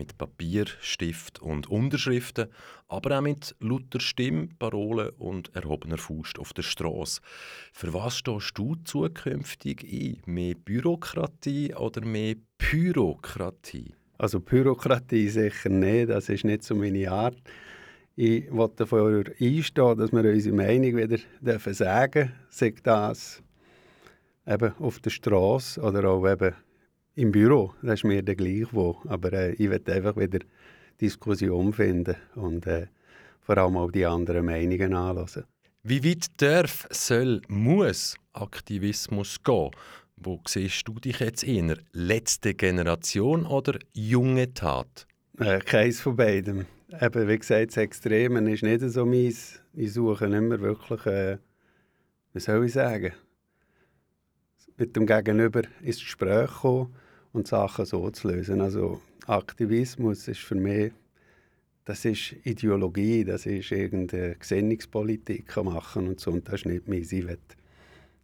Mit Papier, Stift und Unterschriften, aber auch mit lauter Stimme, Parolen und erhobener Faust auf der Straße. Für was stehst du zukünftig ein? Mehr Bürokratie oder mehr Pyrokratie? Also Bürokratie sicher nicht, das ist nicht so meine Art. Ich wollte dafür einstehen, dass wir unsere Meinung wieder dürfen sagen sei das eben auf der Straße oder auch eben im Büro. Das ist mir der gleich wo. Aber äh, ich will einfach wieder Diskussion finden und äh, vor allem auch die anderen Meinungen anlassen. Wie weit darf, soll, muss Aktivismus gehen? Wo siehst du dich jetzt eher? Letzte Generation oder junge Tat? Äh, keins von beidem. Eben, wie gesagt, das Extreme ist nicht so meins. Ich suche nicht mehr wirklich, äh, wie soll ich sagen, mit dem Gegenüber ins Gespräch kommen und Sachen so zu lösen. Also Aktivismus ist für mich, das ist Ideologie, das ist irgendeine Gesinnungspolitik machen und so. Und das ist nicht mein Ich, will,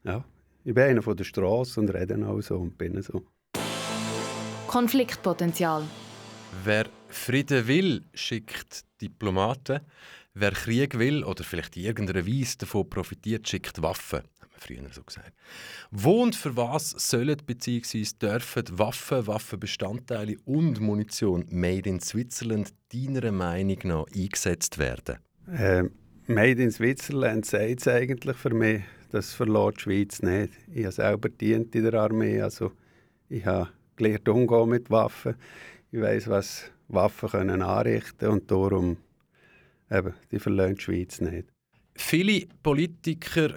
ja, ich bin einer von der Straße und rede auch so und bin so. Konfliktpotenzial. Wer Frieden will, schickt Diplomaten. Wer Krieg will oder vielleicht in irgendeiner Weise davon profitiert, schickt Waffen. Früher so gesagt. Wo und für was sollen bzw. dürfen Waffen, Waffenbestandteile und Munition made in Switzerland deiner Meinung nach eingesetzt werden? Äh, made in Switzerland sagt es eigentlich für mich, das verlässt die Schweiz nicht. Ich habe selber dient in der Armee, also ich habe gelernt umgehen mit Waffen. Ich weiß, was Waffen können anrichten und darum eben, die verlassen die Schweiz nicht. Viele Politiker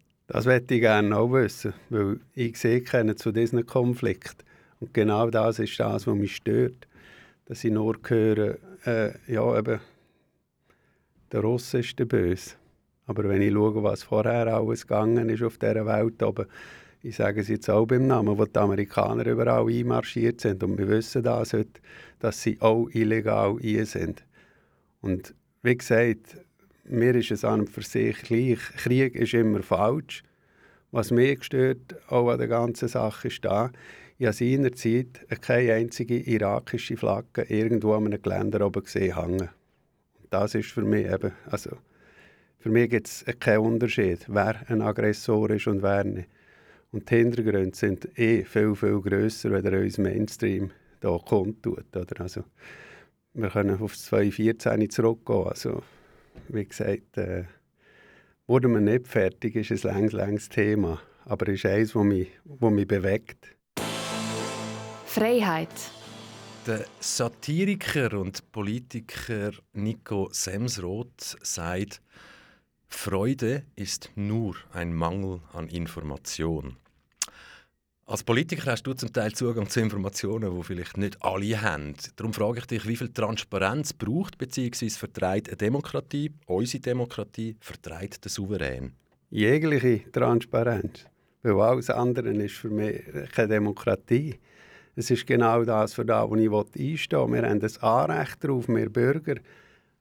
Das möchte ich gerne auch wissen, weil ich sehe keinen zu diesen Konflikt. Und genau das ist das, was mich stört. Dass ich nur höre, äh, ja, eben, der Russe ist der Böse. Aber wenn ich schaue, was vorher alles gegangen ist auf dieser Welt oben, ich sage es jetzt auch beim Namen, wo die Amerikaner überall einmarschiert sind. Und wir wissen das heute, dass sie auch illegal hier sind. Und wie gesagt, mir ist es an und für sich gleich. Krieg ist immer falsch. Was mich gestört, auch an der ganzen Sache, ist da, ich habe seinerzeit keine einzige irakische Flagge irgendwo an einem Geländer oben gesehen hängen. Das ist für mich eben, also für mich gibt es keinen Unterschied, wer ein Aggressor ist und wer nicht. Und die Hintergründe sind eh viel, viel grösser, als uns Mainstream hier kundtut. Oder? Also, wir können auf 2014 zurückgehen. Also, wie gesagt, äh, wurden wir nicht fertig, ist ein längs, längs Thema. Aber es ist eines, das mich, das mich bewegt. Freiheit. Der Satiriker und Politiker Nico Semsroth sagt, Freude ist nur ein Mangel an Information. Als Politiker hast du zum Teil Zugang zu Informationen, die vielleicht nicht alle haben. Darum frage ich dich, wie viel Transparenz braucht bzw. vertreibt eine Demokratie, unsere Demokratie, vertreibt der Souverän? Jegliche Transparenz. Weil alles andere ist für mich keine Demokratie. Es ist genau das, für das, was ich einstehen will. Wir haben das Anrecht darauf, wir Bürger,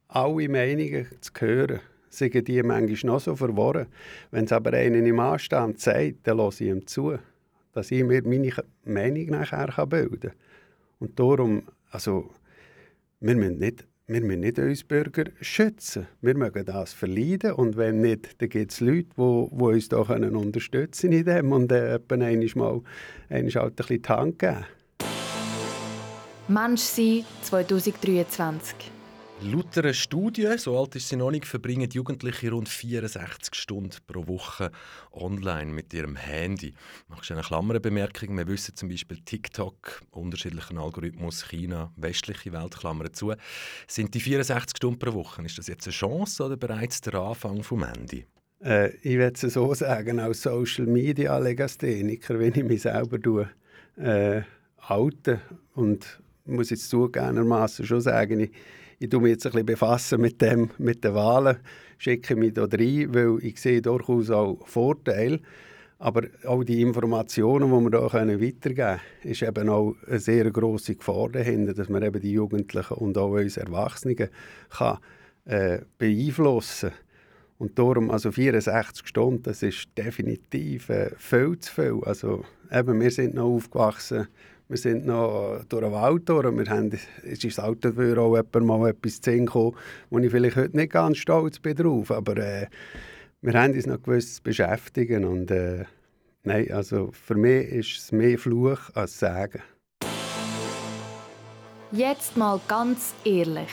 alle Meinungen zu hören. Sagen die manchmal noch so verworren. Wenn es aber einen im Anstand sagt, dann lasse ich ihm zu dass ich mir meine Meinung nachher bilden kann. Und darum, also, wir müssen nicht wir müssen nicht uns Bürger schützen. Wir mögen das verleiden und wenn nicht, dann gibt es Leute, die, die uns da können unterstützen in dem und äh, einmal, einmal halt ein bisschen die Hand geben. Mensch sein 2023 Laut einer Studie, so alt ist sie noch nicht, verbringen Jugendliche rund 64 Stunden pro Woche online mit ihrem Handy. Machst du eine Klammerbemerkung? Wir wissen zum Beispiel TikTok, unterschiedlichen Algorithmus, China, westliche Welt, Klammern zu. Sind die 64 Stunden pro Woche, ist das jetzt eine Chance oder bereits der Anfang vom Handy? Äh, ich würde es so sagen, als Social Media Legastheniker, wenn ich mich selber tue, äh, halte und muss jetzt zugegebenermaßen schon sagen, ich ich tue mich jetzt ein bisschen befassen mit dem, mit den Wahlen, schicke mich da rein, weil ich sehe durchaus auch Vorteile. Aber auch die Informationen, die wir hier weitergeben können, ist eben auch eine sehr grosse Gefahr dahinter, dass man eben die Jugendlichen und auch uns Erwachsenen kann, äh, beeinflussen kann. Und darum, also 64 Stunden, das ist definitiv äh, viel zu viel. Also eben, wir sind noch aufgewachsen wir sind noch durch den Wald durch. Wir haben, es ist auch dafür auch jemand mal etwas zu sehen gekommen, wo ich vielleicht heute nicht ganz stolz bin drauf. Aber äh, wir haben uns noch gewusst zu beschäftigen. Und äh, nein, also für mich ist es mehr Fluch als Sagen. Jetzt mal ganz ehrlich.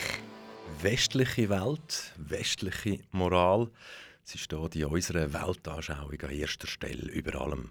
Westliche Welt, westliche Moral, sie steht in unserer Weltanschauung an erster Stelle über allem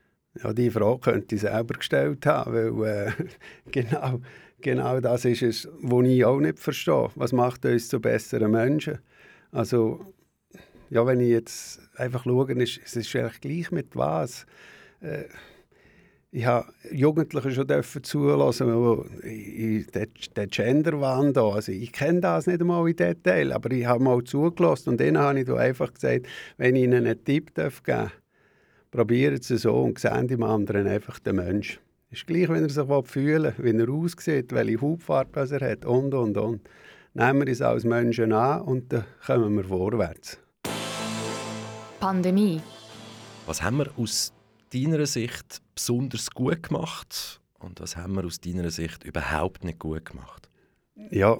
Ja, die Frage könnte ich selber gestellt haben, weil äh, genau genau das ist es, was ich auch nicht verstehe. Was macht uns zu besseren Menschen? Also, ja, wenn ich jetzt einfach schaue, ist, es ist eigentlich gleich mit was. Äh, ich habe Jugendliche schon zulassen, der Genderwahn da, also ich kenne das nicht einmal in Detail, aber ich habe mal zugelassen und denen habe ich einfach gesagt, wenn ich ihnen einen Tipp geben darf, probieren sie so und sehen im anderen einfach den Menschen. Es ist gleich, wenn er sich fühlen will, wie er aussieht, welche Hautfarbe er hat und, und, und. Nehmen wir uns als Menschen an und dann kommen wir vorwärts. Pandemie. Was haben wir aus deiner Sicht besonders gut gemacht und was haben wir aus deiner Sicht überhaupt nicht gut gemacht? Ja,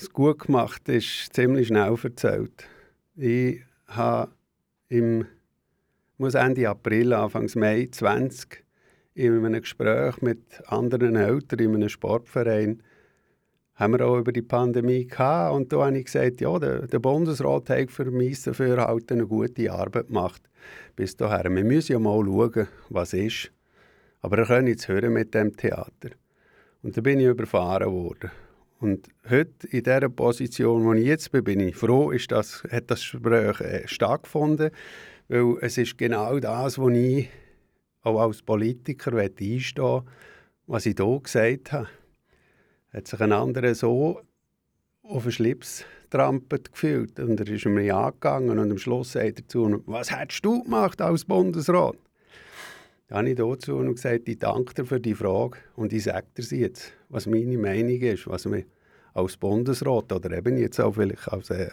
das gut gemacht ist ziemlich schnell erzählt. Ich habe im muss Ende April, Anfang Mai 20 in einem Gespräch mit anderen Eltern in einem Sportverein haben wir auch über die Pandemie gehabt. Und da habe ich gesagt, ja, der, der Bundesrat hat für mich dafür halt eine gute Arbeit gemacht. Bis dahin. Wir müssen ja mal schauen, was ist. Aber er kann jetzt hören mit dem Theater. Und da bin ich überfahren worden. Und heute, in dieser Position, wo ich jetzt bin, bin ich froh, ist das, hat das Gespräch äh, stattgefunden. Weil es ist genau das, was ich auch als Politiker einstehen was ich hier gesagt habe. Hat sich ein anderer so auf den Schlips trampelt gefühlt und er ist mir angegangen und am Schluss sagt er zu was hättest du gemacht als Bundesrat? Dann habe ich dazu und gesagt, ich danke dir für die Frage und ich sage dir jetzt, was meine Meinung ist, was mir als Bundesrat oder eben jetzt auch vielleicht als äh,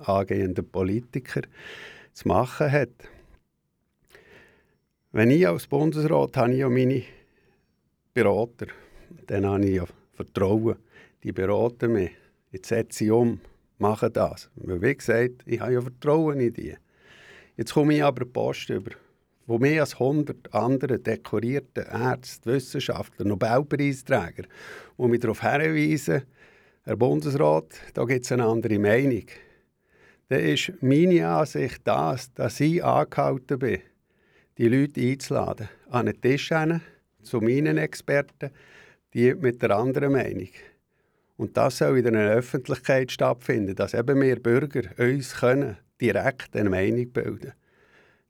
angehender Politiker zu machen hat. Wenn ich als Bundesrat habe ich ja meine Berater, dann habe ich ja Vertrauen. Die beraten mich. Jetzt setze ich um, mache das. Weil wie gesagt, ich habe ja Vertrauen in die. Jetzt komme ich aber Post über, wo mehr als 100 andere dekorierte Ärzte, Wissenschaftler, Nobelpreisträger, die mich darauf hinweisen, Herr Bundesrat, da gibt es eine andere Meinung. Dann ist meine Ansicht das, dass ich angehalten bin, die Leute einzuladen, an einen Tisch hin, zu meinen Experten, die mit der anderen Meinung. Und das soll in einer Öffentlichkeit stattfinden, dass eben wir Bürger uns können direkt eine Meinung bilden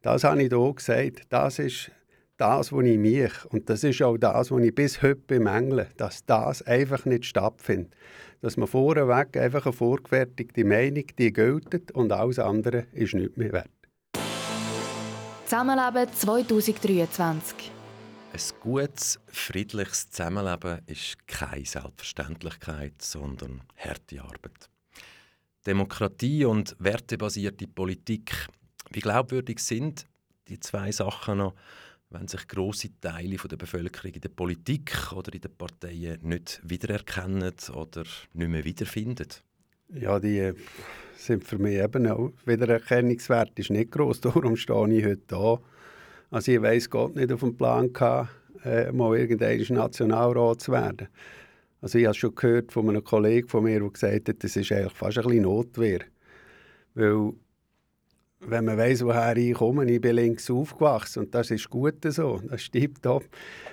Das habe ich hier gesagt. Das ist das, was ich mich, und das ist auch das, was ich bis heute bemängle, dass das einfach nicht stattfindet. Dass man vorweg einfach eine vorgefertigte Meinung, die gilt und alles andere ist nicht mehr wert. Zusammenleben 2023 ein gutes, friedliches Zusammenleben ist keine Selbstverständlichkeit, sondern harte Arbeit. Demokratie und wertebasierte Politik, wie glaubwürdig sind die zwei Sachen noch, wenn sich große Teile der Bevölkerung in der Politik oder in den Parteien nicht wiedererkennen oder nicht mehr wiederfinden? Ja, die äh, sind für mich eben auch Wiedererkennungswert ist nicht groß. Darum stehe ich heute da also ich weiss Gott nicht auf dem Plan gehabt, äh, mal irgendein Nationalrat zu werden. Also ich habe schon gehört von einem Kollegen von mir, der gesagt hat, das ist eigentlich fast ein bisschen Notwehr. Weil wenn man weiss, woher ich komme, ich bin links aufgewachsen und das ist gut so, das stimmt auch.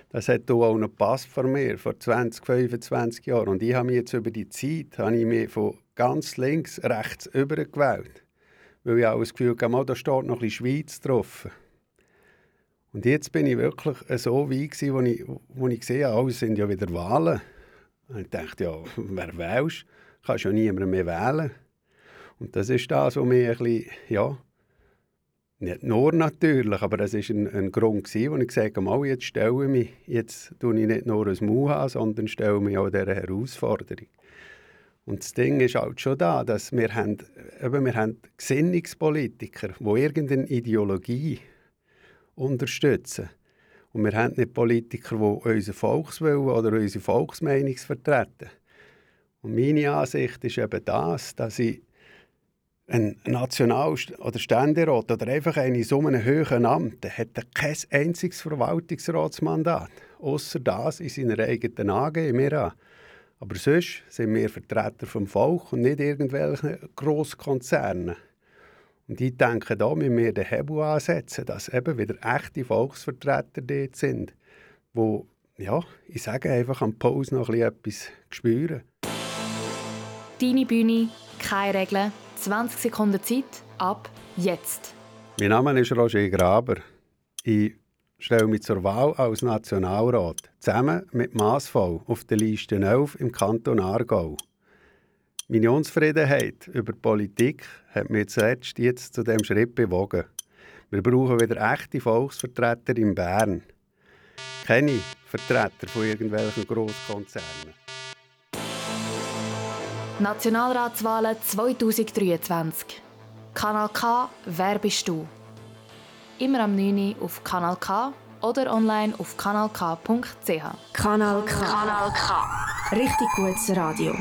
Das hat auch noch Pass vor mir, vor 20, 25 Jahren. Und ich habe mich jetzt über die Zeit habe ich mich von ganz links rechts übergewählt. Weil ich auch das Gefühl hatte, da steht noch ein Schweiz drauf. Und jetzt bin ich wirklich so weit gewesen, wo ich, wo ich gesehen habe, es sind ja wieder Wahlen. Und ich dachte, ja, wer wählst, kannst ja niemand mehr wählen. Und das ist das, was mich ein bisschen, ja, nicht nur natürlich, aber das war ein, ein Grund, gewesen, wo ich gesagt habe, oh, jetzt stelle ich mich, jetzt tue ich nicht nur ein Mau an, sondern stelle mich auch dieser Herausforderung. Und das Ding ist halt schon da, dass wir haben, eben, wir haben Gesinnungspolitiker, die irgendeine Ideologie unterstützen. Und wir haben nicht Politiker, die unseren Volkswillen oder unsere Volksmeinung vertreten. Und meine Ansicht ist eben das, dass ich ein National- oder Ständerat oder einfach in so einem höheren Amt hat kein einziges Verwaltungsratsmandat, außer das in seiner eigenen AG mir an. Aber sonst sind wir Vertreter vom Volk und nicht irgendwelche Grosskonzerne. Und ich denke, da müssen wir den Hebel ansetzen, dass eben wieder echte Volksvertreter dort sind, wo, ja, ich sage einfach am Pause noch etwas spüren. Deine Bühne, keine Regeln, 20 Sekunden Zeit, ab jetzt. Mein Name ist Roger Graber. Ich stelle mich zur Wahl als Nationalrat, zusammen mit Massvoll auf der Liste 11 im Kanton Aargau. Meine Unzufriedenheit über die Politik hat mich zuletzt jetzt zu dem Schritt bewogen. Wir brauchen wieder echte Volksvertreter in Bern. Keine Vertreter von irgendwelchen Grosskonzernen. Nationalratswahlen 2023. Kanal K, wer bist du? Immer am 9. Uhr auf Kanal K oder online auf kanalk.ch. Kanal K. Kanal K. Richtig gutes Radio.